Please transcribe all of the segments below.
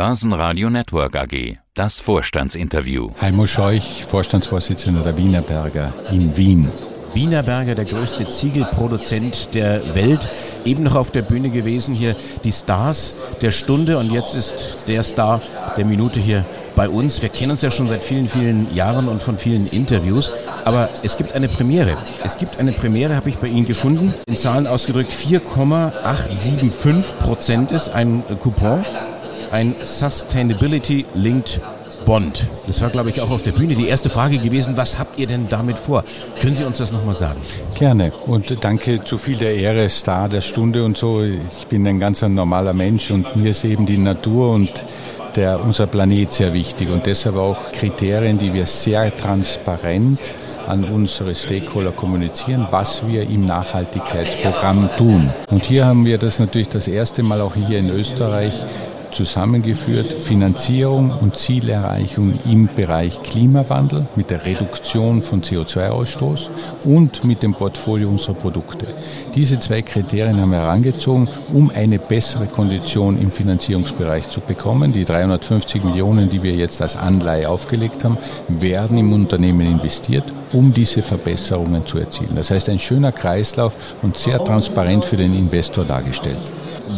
Börsenradio Network AG. Das Vorstandsinterview. Heimo Scheuch, Vorstandsvorsitzender der Wienerberger in Wien. Wienerberger, der größte Ziegelproduzent der Welt, eben noch auf der Bühne gewesen. Hier die Stars der Stunde und jetzt ist der Star der Minute hier bei uns. Wir kennen uns ja schon seit vielen, vielen Jahren und von vielen Interviews. Aber es gibt eine Premiere. Es gibt eine Premiere, habe ich bei Ihnen gefunden. In Zahlen ausgedrückt 4,875 Prozent ist ein Coupon ein Sustainability Linked Bond. Das war, glaube ich, auch auf der Bühne die erste Frage gewesen. Was habt ihr denn damit vor? Können Sie uns das nochmal sagen? Gerne. Und danke zu viel der Ehre, Star der Stunde und so. Ich bin ein ganz normaler Mensch und mir ist eben die Natur und der, unser Planet sehr wichtig und deshalb auch Kriterien, die wir sehr transparent an unsere Stakeholder kommunizieren, was wir im Nachhaltigkeitsprogramm tun. Und hier haben wir das natürlich das erste Mal auch hier in Österreich zusammengeführt Finanzierung und Zielerreichung im Bereich Klimawandel mit der Reduktion von CO2-Ausstoß und mit dem Portfolio unserer Produkte. Diese zwei Kriterien haben wir herangezogen, um eine bessere Kondition im Finanzierungsbereich zu bekommen. Die 350 Millionen, die wir jetzt als Anleihe aufgelegt haben, werden im Unternehmen investiert, um diese Verbesserungen zu erzielen. Das heißt, ein schöner Kreislauf und sehr transparent für den Investor dargestellt.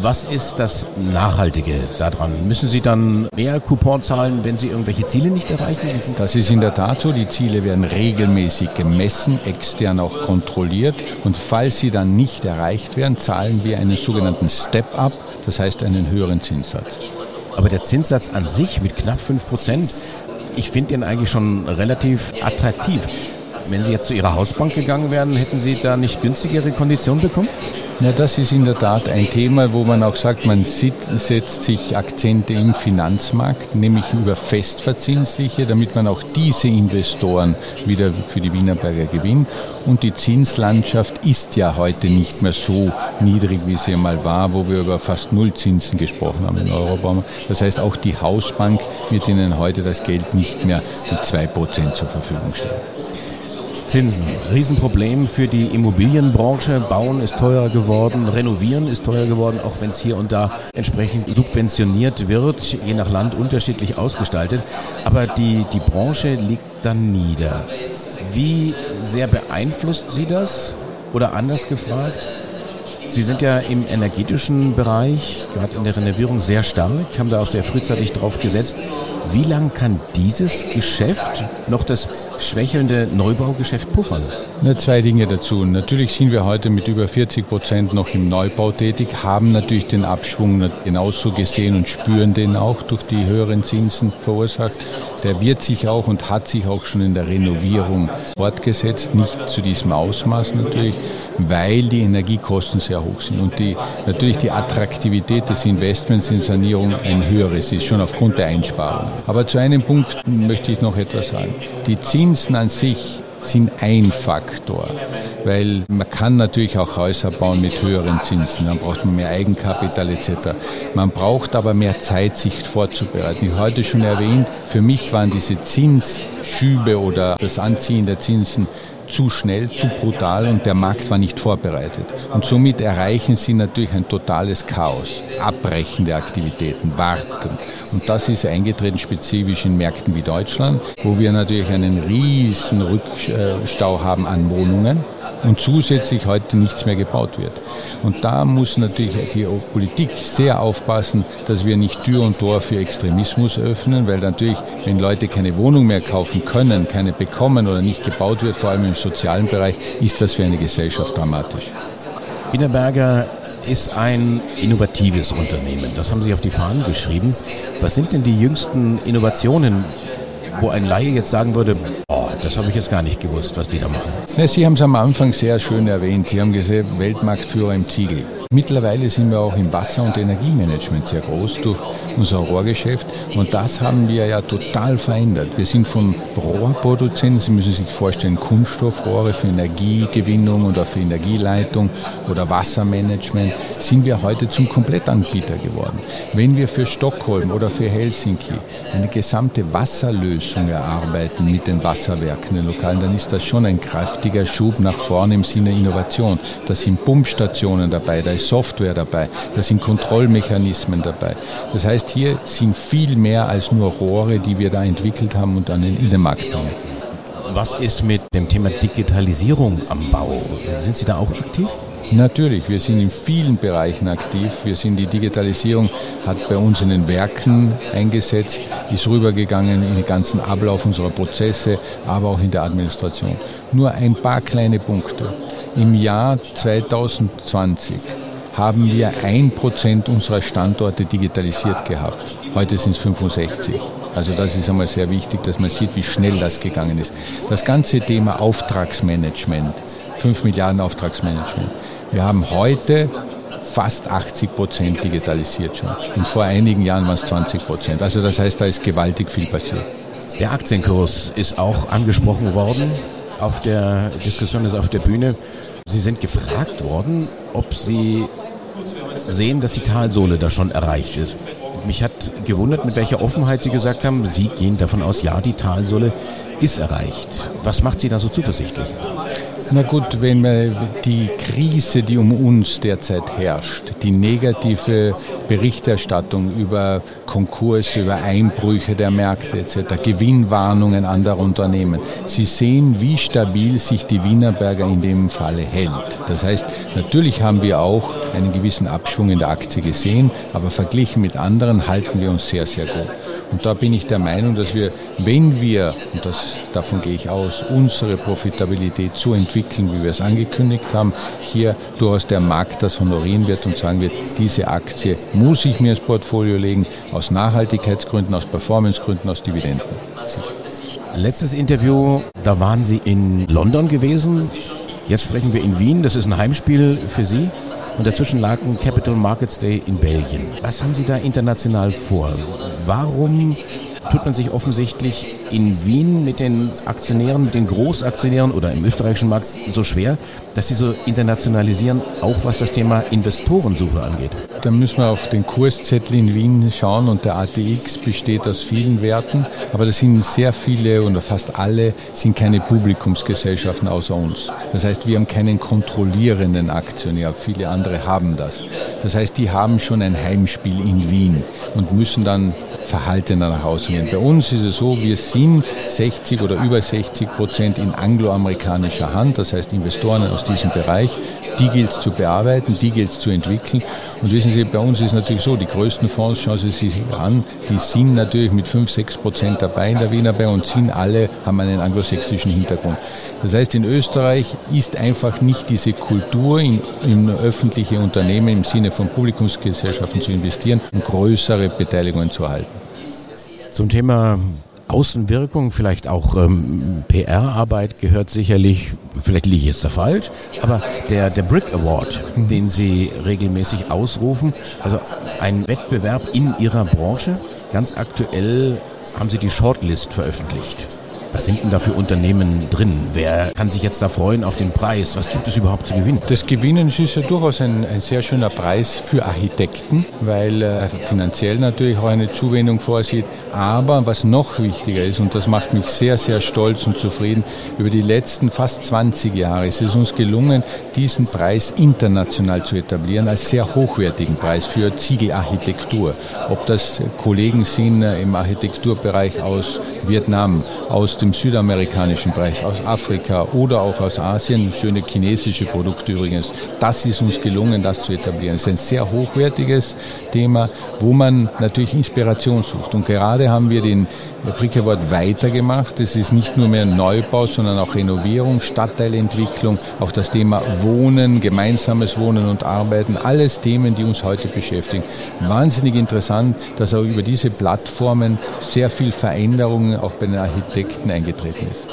Was ist das Nachhaltige daran? Müssen Sie dann mehr Coupon zahlen, wenn Sie irgendwelche Ziele nicht erreichen? Das ist in der Tat so. Die Ziele werden regelmäßig gemessen, extern auch kontrolliert. Und falls sie dann nicht erreicht werden, zahlen wir einen sogenannten Step-up, das heißt einen höheren Zinssatz. Aber der Zinssatz an sich mit knapp 5 Prozent, ich finde den eigentlich schon relativ attraktiv. Wenn Sie jetzt zu Ihrer Hausbank gegangen wären, hätten Sie da nicht günstigere Konditionen bekommen? Ja, das ist in der Tat ein Thema, wo man auch sagt, man setzt sich Akzente im Finanzmarkt, nämlich über festverzinsliche, damit man auch diese Investoren wieder für die Wienerberger gewinnt. Und die Zinslandschaft ist ja heute nicht mehr so niedrig, wie sie einmal war, wo wir über fast Nullzinsen gesprochen haben in Eurobaum. Das heißt, auch die Hausbank wird Ihnen heute das Geld nicht mehr mit 2% zur Verfügung stellen. Zinsen. Riesenproblem für die Immobilienbranche. Bauen ist teurer geworden, renovieren ist teurer geworden, auch wenn es hier und da entsprechend subventioniert wird, je nach Land unterschiedlich ausgestaltet. Aber die, die Branche liegt dann nieder. Wie sehr beeinflusst Sie das? Oder anders gefragt, Sie sind ja im energetischen Bereich, gerade in der Renovierung, sehr stark, haben da auch sehr frühzeitig drauf gesetzt. Wie lange kann dieses Geschäft noch das schwächelnde Neubaugeschäft puffern? Ja, zwei Dinge dazu. Natürlich sind wir heute mit über 40 Prozent noch im Neubau tätig, haben natürlich den Abschwung genauso gesehen und spüren den auch durch die höheren Zinsen verursacht. Der wird sich auch und hat sich auch schon in der Renovierung fortgesetzt, nicht zu diesem Ausmaß natürlich, weil die Energiekosten sehr hoch sind und die, natürlich die Attraktivität des Investments in Sanierung ein höheres ist, schon aufgrund der Einsparung. Aber zu einem Punkt möchte ich noch etwas sagen. Die Zinsen an sich sind ein Faktor, weil man kann natürlich auch Häuser bauen mit höheren Zinsen, dann braucht man mehr Eigenkapital etc. Man braucht aber mehr Zeit, sich vorzubereiten. Ich heute schon erwähnt, für mich waren diese Zinsschübe oder das Anziehen der Zinsen zu schnell, zu brutal und der Markt war nicht vorbereitet. Und somit erreichen sie natürlich ein totales Chaos. Abbrechen der Aktivitäten, warten. Und das ist eingetreten spezifisch in Märkten wie Deutschland, wo wir natürlich einen riesen Rückstau haben an Wohnungen und zusätzlich heute nichts mehr gebaut wird. Und da muss natürlich die Politik sehr aufpassen, dass wir nicht Tür und Tor für Extremismus öffnen, weil natürlich, wenn Leute keine Wohnung mehr kaufen können, keine bekommen oder nicht gebaut wird, vor allem im sozialen Bereich, ist das für eine Gesellschaft dramatisch. Wienerberger ist ein innovatives Unternehmen. Das haben Sie auf die Fahnen geschrieben. Was sind denn die jüngsten Innovationen, wo ein Laie jetzt sagen würde, das habe ich jetzt gar nicht gewusst, was die da machen. Ja, Sie haben es am Anfang sehr schön erwähnt. Sie haben gesehen, Weltmarktführer im Ziegel. Mittlerweile sind wir auch im Wasser- und Energiemanagement sehr groß durch unser Rohrgeschäft und das haben wir ja total verändert. Wir sind von Rohrproduzenten, Sie müssen sich vorstellen, Kunststoffrohre für Energiegewinnung oder für Energieleitung oder Wassermanagement, sind wir heute zum Komplettanbieter geworden. Wenn wir für Stockholm oder für Helsinki eine gesamte Wasserlösung erarbeiten mit den Wasserwerken, den Lokalen, dann ist das schon ein kräftiger Schub nach vorne im Sinne Innovation. Da sind Pumpstationen dabei, da ist Software dabei, da sind Kontrollmechanismen dabei. Das heißt, heißt, hier sind viel mehr als nur Rohre, die wir da entwickelt haben und dann in den Markt bringen. Was ist mit dem Thema Digitalisierung am Bau? Sind Sie da auch aktiv? Natürlich, wir sind in vielen Bereichen aktiv. Wir sind die Digitalisierung hat bei uns in den Werken eingesetzt, ist rübergegangen in den ganzen Ablauf unserer Prozesse, aber auch in der Administration. Nur ein paar kleine Punkte. Im Jahr 2020 haben wir ein Prozent unserer Standorte digitalisiert gehabt. Heute sind es 65. Also das ist einmal sehr wichtig, dass man sieht, wie schnell das gegangen ist. Das ganze Thema Auftragsmanagement, 5 Milliarden Auftragsmanagement. Wir haben heute fast 80 Prozent digitalisiert schon. Und vor einigen Jahren waren es 20 Prozent. Also das heißt, da ist gewaltig viel passiert. Der Aktienkurs ist auch angesprochen worden auf der Diskussion, ist auf der Bühne. Sie sind gefragt worden, ob Sie sehen, dass die Talsohle da schon erreicht ist. Mich hat gewundert, mit welcher Offenheit Sie gesagt haben, Sie gehen davon aus, ja, die Talsohle ist erreicht. Was macht Sie da so zuversichtlich? Na gut, wenn man die Krise, die um uns derzeit herrscht, die negative Berichterstattung über Konkurse, über Einbrüche der Märkte etc., Gewinnwarnungen anderer Unternehmen. Sie sehen, wie stabil sich die Wienerberger in dem Falle hält. Das heißt, natürlich haben wir auch einen gewissen Abschwung in der Aktie gesehen, aber verglichen mit anderen halten wir uns sehr, sehr gut. Und da bin ich der Meinung, dass wir, wenn wir, und das, davon gehe ich aus, unsere Profitabilität so entwickeln, wie wir es angekündigt haben, hier durchaus der Markt das honorieren wird und sagen wird, diese Aktie muss ich mir ins Portfolio legen, aus Nachhaltigkeitsgründen, aus Performancegründen, aus Dividenden. Letztes Interview, da waren Sie in London gewesen. Jetzt sprechen wir in Wien. Das ist ein Heimspiel für Sie. Und dazwischen lag ein Capital Markets Day in Belgien. Was haben Sie da international vor? Warum tut man sich offensichtlich in Wien mit den Aktionären, mit den Großaktionären oder im österreichischen Markt so schwer, dass sie so internationalisieren, auch was das Thema Investorensuche angeht? Da müssen wir auf den Kurszettel in Wien schauen und der ATX besteht aus vielen Werten, aber das sind sehr viele oder fast alle sind keine Publikumsgesellschaften außer uns. Das heißt, wir haben keinen kontrollierenden Aktionär, viele andere haben das. Das heißt, die haben schon ein Heimspiel in Wien und müssen dann verhaltener nach Hause gehen. Bei uns ist es so, wir sind 60 oder über 60 Prozent in angloamerikanischer Hand, das heißt Investoren aus diesem Bereich. Die gilt es zu bearbeiten, die gilt es zu entwickeln. Und wissen Sie, bei uns ist es natürlich so, die größten Fonds, schauen Sie sich an, die sind natürlich mit 5, 6 Prozent dabei in der Wiener Bank und sind alle, haben einen anglosächsischen Hintergrund. Das heißt, in Österreich ist einfach nicht diese Kultur, in, in öffentliche Unternehmen im Sinne von Publikumsgesellschaften zu investieren und größere Beteiligungen zu erhalten. Zum Thema Außenwirkung, vielleicht auch ähm, PR-Arbeit gehört sicherlich, vielleicht liege ich jetzt da falsch, aber der, der Brick Award, mhm. den Sie regelmäßig ausrufen, also ein Wettbewerb in Ihrer Branche. Ganz aktuell haben Sie die Shortlist veröffentlicht. Was sind denn da für Unternehmen drin? Wer kann sich jetzt da freuen auf den Preis? Was gibt es überhaupt zu gewinnen? Das Gewinnen ist ja durchaus ein, ein sehr schöner Preis für Architekten, weil er finanziell natürlich auch eine Zuwendung vorsieht. Aber was noch wichtiger ist, und das macht mich sehr, sehr stolz und zufrieden, über die letzten fast 20 Jahre ist es uns gelungen, diesen Preis international zu etablieren als sehr hochwertigen Preis für Ziegelarchitektur. Ob das Kollegen sind im Architekturbereich aus Vietnam, aus dem südamerikanischen Bereich, aus Afrika oder auch aus Asien, schöne chinesische Produkte übrigens. Das ist uns gelungen, das zu etablieren. Es ist ein sehr hochwertiges Thema, wo man natürlich Inspiration sucht. Und gerade haben wir den Brick Award weitergemacht. Es ist nicht nur mehr Neubau, sondern auch Renovierung, Stadtteilentwicklung, auch das Thema Wohnen, gemeinsames Wohnen und Arbeiten, alles Themen, die uns heute beschäftigen. Wahnsinnig interessant, dass auch über diese Plattformen sehr viel Veränderungen auch bei den Architekten eingetreten ist.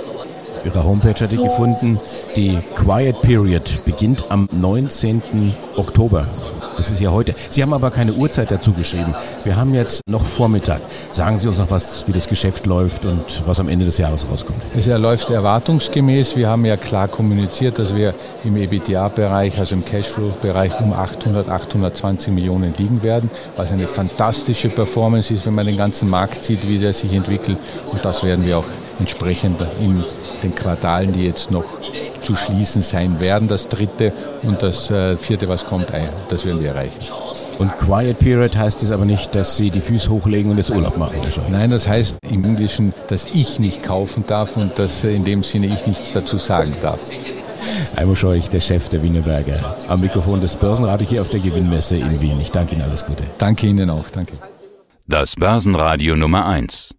Auf Ihrer Homepage hatte ich gefunden, die Quiet Period beginnt am 19. Oktober. Das ist ja heute. Sie haben aber keine Uhrzeit dazu geschrieben. Wir haben jetzt noch Vormittag. Sagen Sie uns noch was, wie das Geschäft läuft und was am Ende des Jahres rauskommt. Es läuft erwartungsgemäß. Wir haben ja klar kommuniziert, dass wir im EBITDA-Bereich, also im Cashflow-Bereich um 800, 820 Millionen liegen werden, was eine fantastische Performance ist, wenn man den ganzen Markt sieht, wie der sich entwickelt. Und das werden wir auch entsprechend in den Quartalen, die jetzt noch zu schließen sein werden, das dritte und das äh, vierte, was kommt, das werden wir erreichen. Und Quiet Period heißt es aber nicht, dass Sie die Füße hochlegen und jetzt Urlaub machen. Nein, das heißt im Englischen, dass ich nicht kaufen darf und dass in dem Sinne ich nichts dazu sagen darf. Heimo Scheuch, der Chef der Wienerberger, am Mikrofon des Börsenradio hier auf der Gewinnmesse in Wien. Ich danke Ihnen alles Gute. Danke Ihnen auch, danke. Das Börsenradio Nummer 1.